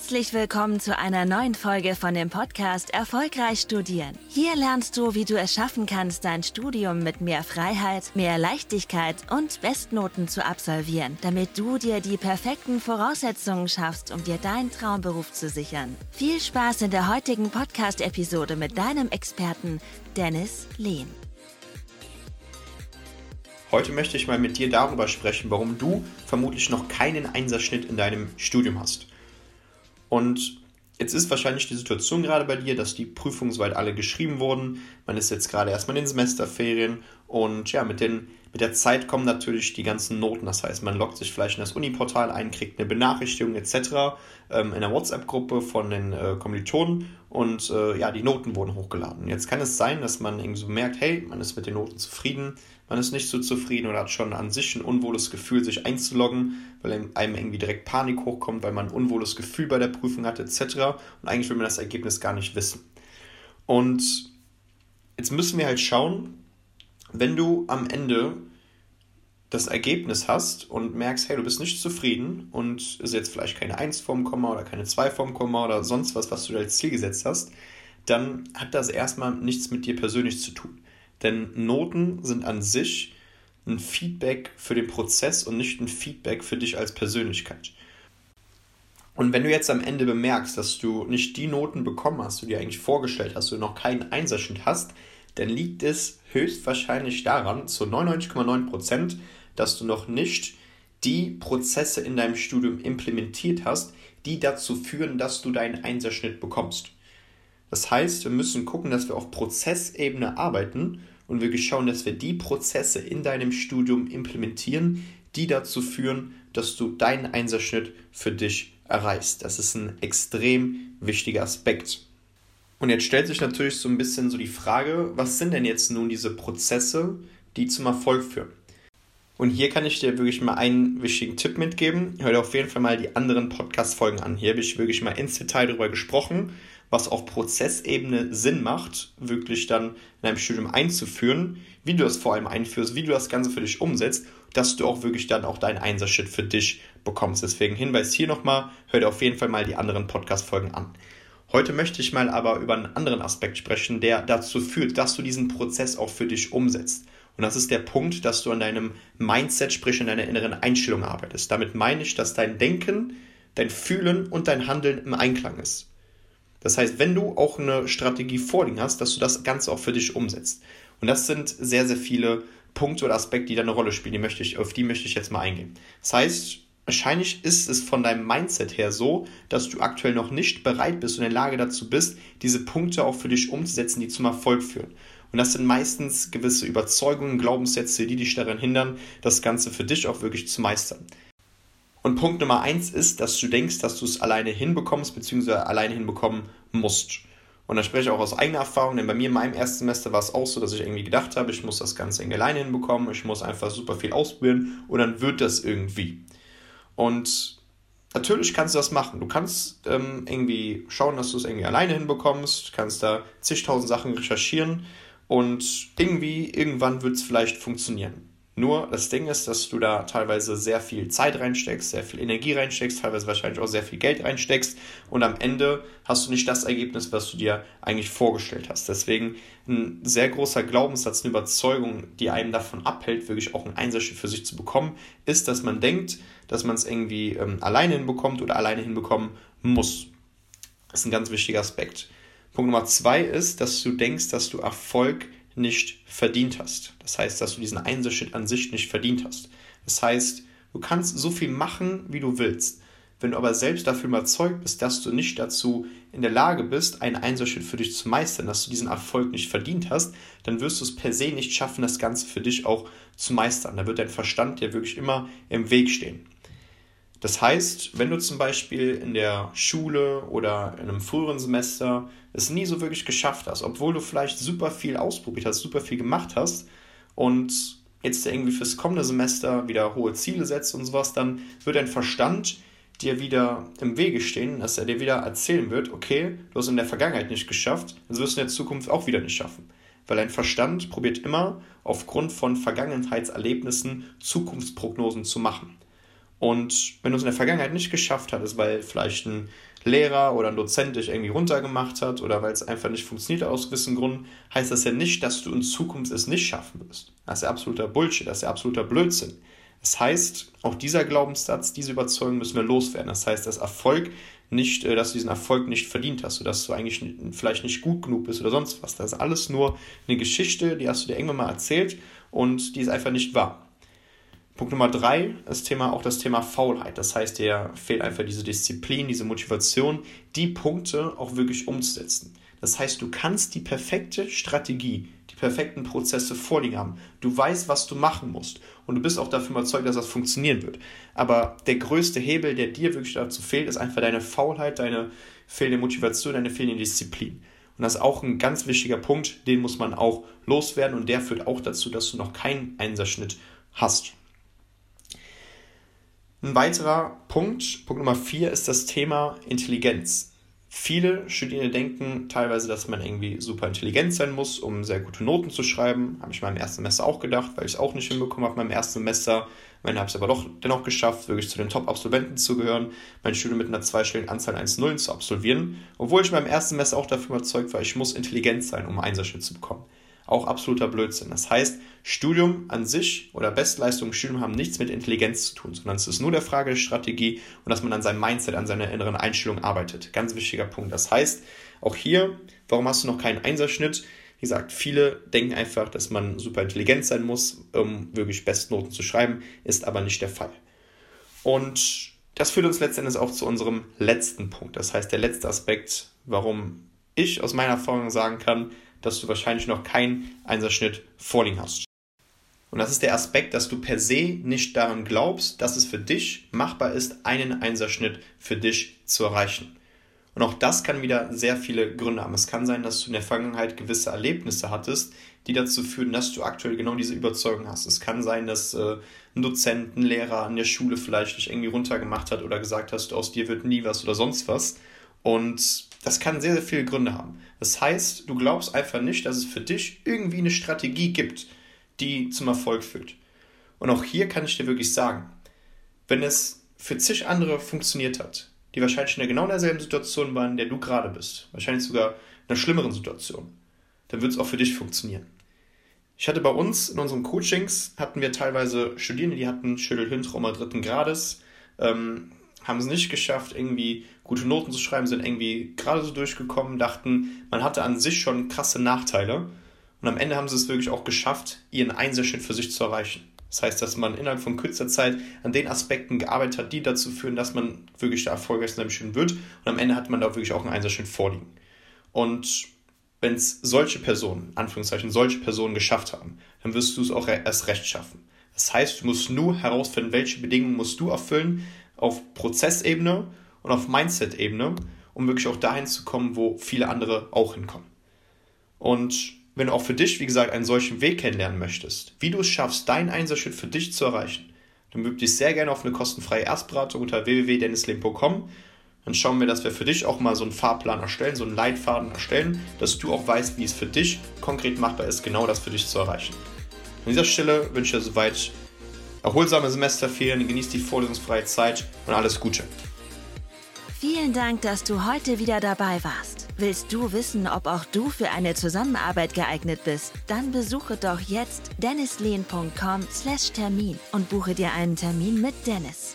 Herzlich willkommen zu einer neuen Folge von dem Podcast Erfolgreich Studieren. Hier lernst du, wie du es schaffen kannst, dein Studium mit mehr Freiheit, mehr Leichtigkeit und Bestnoten zu absolvieren, damit du dir die perfekten Voraussetzungen schaffst, um dir deinen Traumberuf zu sichern. Viel Spaß in der heutigen Podcast-Episode mit deinem Experten Dennis Lehn. Heute möchte ich mal mit dir darüber sprechen, warum du vermutlich noch keinen Einserschnitt in deinem Studium hast. Und jetzt ist wahrscheinlich die Situation gerade bei dir, dass die Prüfungen soweit alle geschrieben wurden. Man ist jetzt gerade erstmal in den Semesterferien und ja, mit, den, mit der Zeit kommen natürlich die ganzen Noten. Das heißt, man loggt sich vielleicht in das Uni-Portal ein, kriegt eine Benachrichtigung etc. Ähm, in der WhatsApp-Gruppe von den äh, Kommilitonen und äh, ja, die Noten wurden hochgeladen. Jetzt kann es sein, dass man irgendwie so merkt, hey, man ist mit den Noten zufrieden, man ist nicht so zufrieden oder hat schon an sich ein unwohles Gefühl, sich einzuloggen, weil einem irgendwie direkt Panik hochkommt, weil man ein unwohles Gefühl bei der Prüfung hat etc. Und eigentlich will man das Ergebnis gar nicht wissen. Und jetzt müssen wir halt schauen, wenn du am Ende das Ergebnis hast und merkst, hey, du bist nicht zufrieden und ist jetzt vielleicht keine 1 vorm Komma oder keine 2 vorm Komma oder sonst was, was du als Ziel gesetzt hast, dann hat das erstmal nichts mit dir persönlich zu tun. Denn Noten sind an sich ein Feedback für den Prozess und nicht ein Feedback für dich als Persönlichkeit. Und wenn du jetzt am Ende bemerkst, dass du nicht die Noten bekommen hast, die du dir eigentlich vorgestellt hast, du noch keinen Einserschnitt hast, dann liegt es höchstwahrscheinlich daran, zu 99,9%, dass du noch nicht die Prozesse in deinem Studium implementiert hast, die dazu führen, dass du deinen Einserschnitt bekommst. Das heißt, wir müssen gucken, dass wir auf Prozessebene arbeiten und wirklich schauen, dass wir die Prozesse in deinem Studium implementieren, die dazu führen, dass du deinen Einserschnitt für dich erreichst. Das ist ein extrem wichtiger Aspekt. Und jetzt stellt sich natürlich so ein bisschen so die Frage, was sind denn jetzt nun diese Prozesse, die zum Erfolg führen? Und hier kann ich dir wirklich mal einen wichtigen Tipp mitgeben. Hör dir auf jeden Fall mal die anderen Podcast-Folgen an. Hier habe ich wirklich mal ins Detail darüber gesprochen, was auf Prozessebene Sinn macht, wirklich dann in einem Studium einzuführen, wie du das vor allem einführst, wie du das Ganze für dich umsetzt, dass du auch wirklich dann auch deinen Einsatzschritt für dich bekommst. Deswegen Hinweis hier nochmal, hör dir auf jeden Fall mal die anderen Podcast-Folgen an. Heute möchte ich mal aber über einen anderen Aspekt sprechen, der dazu führt, dass du diesen Prozess auch für dich umsetzt. Und das ist der Punkt, dass du an deinem Mindset, sprich an deiner inneren Einstellung arbeitest. Damit meine ich, dass dein Denken, dein Fühlen und dein Handeln im Einklang ist. Das heißt, wenn du auch eine Strategie vorliegen hast, dass du das Ganze auch für dich umsetzt. Und das sind sehr, sehr viele Punkte oder Aspekte, die da eine Rolle spielen. Die möchte ich, auf die möchte ich jetzt mal eingehen. Das heißt, wahrscheinlich ist es von deinem Mindset her so, dass du aktuell noch nicht bereit bist und in der Lage dazu bist, diese Punkte auch für dich umzusetzen, die zum Erfolg führen. Und das sind meistens gewisse Überzeugungen, Glaubenssätze, die dich daran hindern, das Ganze für dich auch wirklich zu meistern. Und Punkt Nummer eins ist, dass du denkst, dass du es alleine hinbekommst, beziehungsweise alleine hinbekommen musst. Und da spreche ich auch aus eigener Erfahrung, denn bei mir in meinem ersten Semester war es auch so, dass ich irgendwie gedacht habe, ich muss das Ganze irgendwie alleine hinbekommen, ich muss einfach super viel ausprobieren und dann wird das irgendwie. Und natürlich kannst du das machen. Du kannst ähm, irgendwie schauen, dass du es irgendwie alleine hinbekommst, kannst da zigtausend Sachen recherchieren und irgendwie, irgendwann wird es vielleicht funktionieren. Nur das Ding ist, dass du da teilweise sehr viel Zeit reinsteckst, sehr viel Energie reinsteckst, teilweise wahrscheinlich auch sehr viel Geld reinsteckst und am Ende hast du nicht das Ergebnis, was du dir eigentlich vorgestellt hast. Deswegen ein sehr großer Glaubenssatz, eine Überzeugung, die einen davon abhält, wirklich auch einen Einsatz für sich zu bekommen, ist, dass man denkt, dass man es irgendwie ähm, alleine hinbekommt oder alleine hinbekommen muss. Das ist ein ganz wichtiger Aspekt. Punkt Nummer zwei ist, dass du denkst, dass du Erfolg nicht verdient hast. Das heißt, dass du diesen Einserschritt an sich nicht verdient hast. Das heißt, du kannst so viel machen, wie du willst. Wenn du aber selbst dafür überzeugt bist, dass du nicht dazu in der Lage bist, einen Einserschritt für dich zu meistern, dass du diesen Erfolg nicht verdient hast, dann wirst du es per se nicht schaffen, das Ganze für dich auch zu meistern. Da wird dein Verstand dir wirklich immer im Weg stehen. Das heißt, wenn du zum Beispiel in der Schule oder in einem früheren Semester es nie so wirklich geschafft hast, obwohl du vielleicht super viel ausprobiert hast, super viel gemacht hast und jetzt irgendwie fürs kommende Semester wieder hohe Ziele setzt und sowas, dann wird dein Verstand dir wieder im Wege stehen, dass er dir wieder erzählen wird, okay, du hast in der Vergangenheit nicht geschafft, das wirst du in der Zukunft auch wieder nicht schaffen. Weil dein Verstand probiert immer aufgrund von Vergangenheitserlebnissen Zukunftsprognosen zu machen. Und wenn du es in der Vergangenheit nicht geschafft hattest, weil vielleicht ein Lehrer oder ein Dozent dich irgendwie runtergemacht hat oder weil es einfach nicht funktioniert aus gewissen Gründen, heißt das ja nicht, dass du in Zukunft es nicht schaffen wirst. Das ist ja absoluter Bullshit, das ist ja absoluter Blödsinn. Das heißt, auch dieser Glaubenssatz, diese Überzeugung müssen wir loswerden. Das heißt, dass Erfolg nicht, äh, dass du diesen Erfolg nicht verdient hast, oder dass du eigentlich vielleicht nicht gut genug bist oder sonst was. Das ist alles nur eine Geschichte, die hast du dir irgendwann mal erzählt und die ist einfach nicht wahr. Punkt Nummer drei, das Thema, auch das Thema Faulheit. Das heißt, dir fehlt einfach diese Disziplin, diese Motivation, die Punkte auch wirklich umzusetzen. Das heißt, du kannst die perfekte Strategie, die perfekten Prozesse vorliegen haben. Du weißt, was du machen musst. Und du bist auch dafür überzeugt, dass das funktionieren wird. Aber der größte Hebel, der dir wirklich dazu fehlt, ist einfach deine Faulheit, deine fehlende Motivation, deine fehlende Disziplin. Und das ist auch ein ganz wichtiger Punkt, den muss man auch loswerden und der führt auch dazu, dass du noch keinen Einserschnitt hast. Ein weiterer Punkt, Punkt Nummer vier, ist das Thema Intelligenz. Viele Studierende denken teilweise, dass man irgendwie super intelligent sein muss, um sehr gute Noten zu schreiben. Habe ich mal im ersten Semester auch gedacht, weil ich es auch nicht hinbekommen habe meinem ersten Semester. Am habe es aber doch dennoch geschafft, wirklich zu den Top-Absolventen zu gehören, mein Studium mit einer zweistelligen Anzahl 1,0 zu absolvieren. Obwohl ich beim ersten Semester auch dafür überzeugt war, ich muss intelligent sein, um einen Einserschnitt zu bekommen auch absoluter Blödsinn. Das heißt, Studium an sich oder Bestleistung im Studium haben nichts mit Intelligenz zu tun, sondern es ist nur der Frage der Strategie und dass man an seinem Mindset, an seiner inneren Einstellung arbeitet. Ganz wichtiger Punkt. Das heißt, auch hier, warum hast du noch keinen Einserschnitt? Wie gesagt, viele denken einfach, dass man super intelligent sein muss, um wirklich Bestnoten zu schreiben, ist aber nicht der Fall. Und das führt uns letztendlich auch zu unserem letzten Punkt. Das heißt, der letzte Aspekt, warum ich aus meiner Erfahrung sagen kann, dass du wahrscheinlich noch keinen Einserschnitt vorliegen hast. Und das ist der Aspekt, dass du per se nicht daran glaubst, dass es für dich machbar ist, einen Einserschnitt für dich zu erreichen. Und auch das kann wieder sehr viele Gründe haben. Es kann sein, dass du in der Vergangenheit gewisse Erlebnisse hattest, die dazu führen, dass du aktuell genau diese Überzeugung hast. Es kann sein, dass äh, ein Dozent, ein Lehrer an der Schule vielleicht dich irgendwie runtergemacht hat oder gesagt hast, aus dir wird nie was oder sonst was. Und das kann sehr, sehr viele Gründe haben. Das heißt, du glaubst einfach nicht, dass es für dich irgendwie eine Strategie gibt, die zum Erfolg führt. Und auch hier kann ich dir wirklich sagen, wenn es für zig andere funktioniert hat, die wahrscheinlich in der genau derselben Situation waren, in der du gerade bist, wahrscheinlich sogar in einer schlimmeren Situation, dann wird es auch für dich funktionieren. Ich hatte bei uns in unseren Coachings, hatten wir teilweise Studierende, die hatten Schädelhirntrauma dritten Grades, ähm, haben es nicht geschafft, irgendwie gute Noten zu schreiben, sind irgendwie gerade so durchgekommen, dachten, man hatte an sich schon krasse Nachteile. Und am Ende haben sie es wirklich auch geschafft, ihren Einserschnitt für sich zu erreichen. Das heißt, dass man innerhalb von kürzer Zeit an den Aspekten gearbeitet hat, die dazu führen, dass man wirklich der erfolgreichste Studium wird. Und am Ende hat man da wirklich auch einen Einserschnitt vorliegen. Und wenn es solche Personen, Anführungszeichen, solche Personen geschafft haben, dann wirst du es auch erst recht schaffen. Das heißt, du musst nur herausfinden, welche Bedingungen musst du erfüllen, auf Prozessebene und auf Mindset-Ebene, um wirklich auch dahin zu kommen, wo viele andere auch hinkommen. Und wenn du auch für dich, wie gesagt, einen solchen Weg kennenlernen möchtest, wie du es schaffst, deinen Einsatzschritt für dich zu erreichen, dann bewirb dich sehr gerne auf eine kostenfreie Erstberatung unter www.dennisleben.com. Dann schauen wir, dass wir für dich auch mal so einen Fahrplan erstellen, so einen Leitfaden erstellen, dass du auch weißt, wie es für dich konkret machbar ist, genau das für dich zu erreichen. An dieser Stelle wünsche ich dir soweit erholsame Semesterferien, genießt die vorlesungsfreie Zeit und alles Gute. Vielen Dank, dass du heute wieder dabei warst. Willst du wissen, ob auch du für eine Zusammenarbeit geeignet bist? Dann besuche doch jetzt dennislehn.com/termin und buche dir einen Termin mit Dennis.